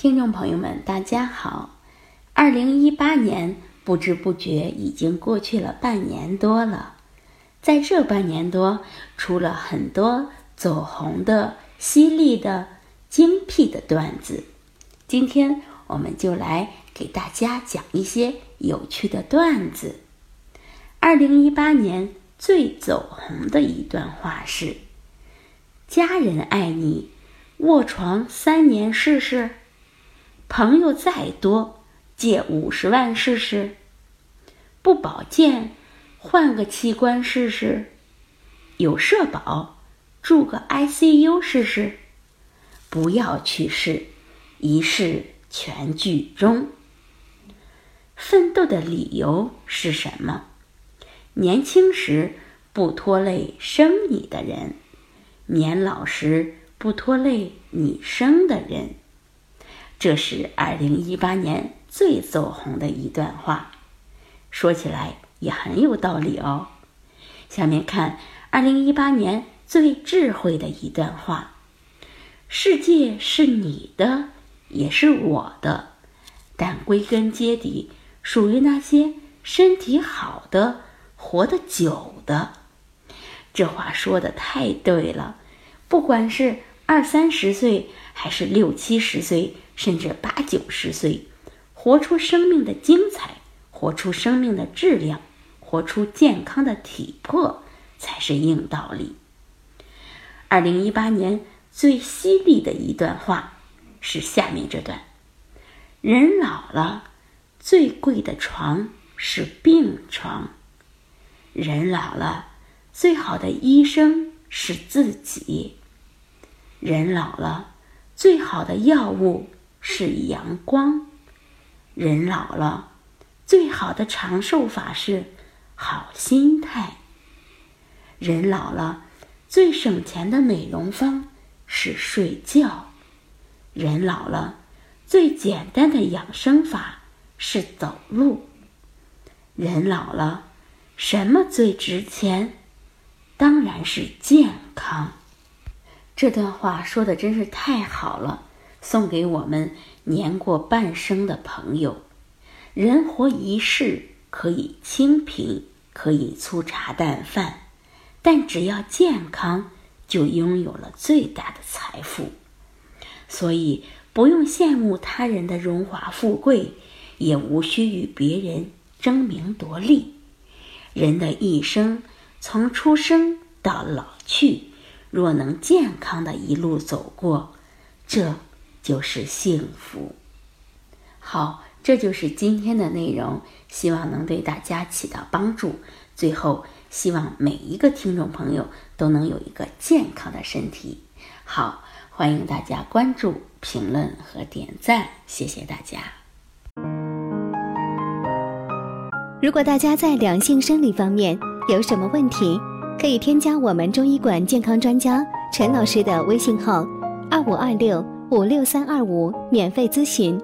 听众朋友们，大家好！二零一八年不知不觉已经过去了半年多了，在这半年多，出了很多走红的、犀利的、精辟的段子。今天我们就来给大家讲一些有趣的段子。二零一八年最走红的一段话是：“家人爱你，卧床三年试试。”朋友再多，借五十万试试；不保健，换个器官试试；有社保，住个 ICU 试试；不要去试，一试全剧终。奋斗的理由是什么？年轻时不拖累生你的人，年老时不拖累你生的人。这是二零一八年最走红的一段话，说起来也很有道理哦。下面看二零一八年最智慧的一段话：世界是你的，也是我的，但归根结底属于那些身体好的、活得久的。这话说的太对了，不管是二三十岁，还是六七十岁。甚至八九十岁，活出生命的精彩，活出生命的质量，活出健康的体魄，才是硬道理。二零一八年最犀利的一段话是下面这段：人老了，最贵的床是病床；人老了，最好的医生是自己；人老了，最好的药物。是阳光。人老了，最好的长寿法是好心态。人老了，最省钱的美容方是睡觉。人老了，最简单的养生法是走路。人老了，什么最值钱？当然是健康。这段话说的真是太好了。送给我们年过半生的朋友，人活一世，可以清贫，可以粗茶淡饭，但只要健康，就拥有了最大的财富。所以，不用羡慕他人的荣华富贵，也无需与别人争名夺利。人的一生，从出生到老去，若能健康的一路走过，这。就是幸福。好，这就是今天的内容，希望能对大家起到帮助。最后，希望每一个听众朋友都能有一个健康的身体。好，欢迎大家关注、评论和点赞，谢谢大家。如果大家在两性生理方面有什么问题，可以添加我们中医馆健康专家陈老师的微信号：二五二六。五六三二五，免费咨询。